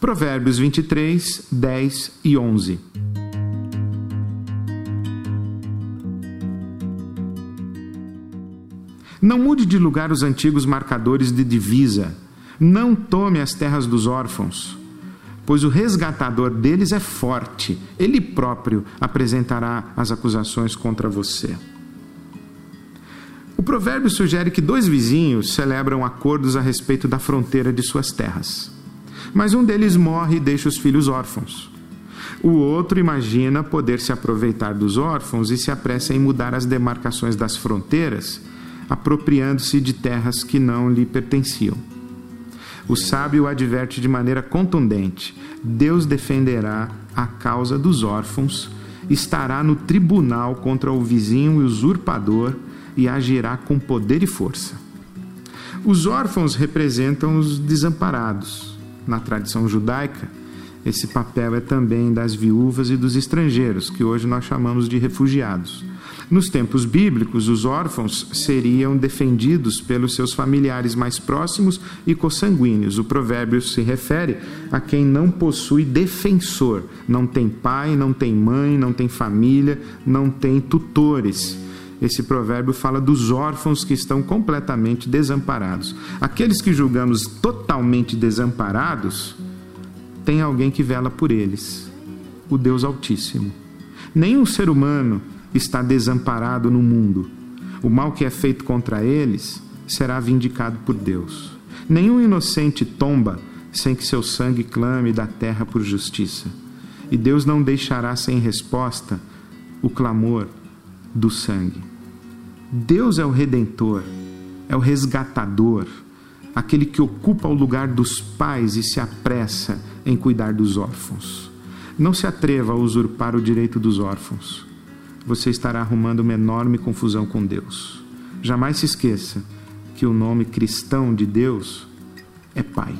Provérbios 23, 10 e 11. Não mude de lugar os antigos marcadores de divisa. Não tome as terras dos órfãos, pois o resgatador deles é forte. Ele próprio apresentará as acusações contra você. O provérbio sugere que dois vizinhos celebram acordos a respeito da fronteira de suas terras mas um deles morre e deixa os filhos órfãos. O outro imagina poder se aproveitar dos órfãos e se apressa em mudar as demarcações das fronteiras, apropriando-se de terras que não lhe pertenciam. O sábio adverte de maneira contundente: Deus defenderá a causa dos órfãos, estará no tribunal contra o vizinho usurpador e agirá com poder e força. Os órfãos representam os desamparados na tradição judaica, esse papel é também das viúvas e dos estrangeiros, que hoje nós chamamos de refugiados. Nos tempos bíblicos, os órfãos seriam defendidos pelos seus familiares mais próximos e consanguíneos. O provérbio se refere a quem não possui defensor, não tem pai, não tem mãe, não tem família, não tem tutores esse provérbio fala dos órfãos que estão completamente desamparados. Aqueles que julgamos totalmente desamparados, tem alguém que vela por eles, o Deus Altíssimo. Nenhum ser humano está desamparado no mundo. O mal que é feito contra eles será vindicado por Deus. Nenhum inocente tomba sem que seu sangue clame da terra por justiça. E Deus não deixará sem resposta o clamor do sangue. Deus é o redentor, é o resgatador, aquele que ocupa o lugar dos pais e se apressa em cuidar dos órfãos. Não se atreva a usurpar o direito dos órfãos. Você estará arrumando uma enorme confusão com Deus. Jamais se esqueça que o nome cristão de Deus é Pai.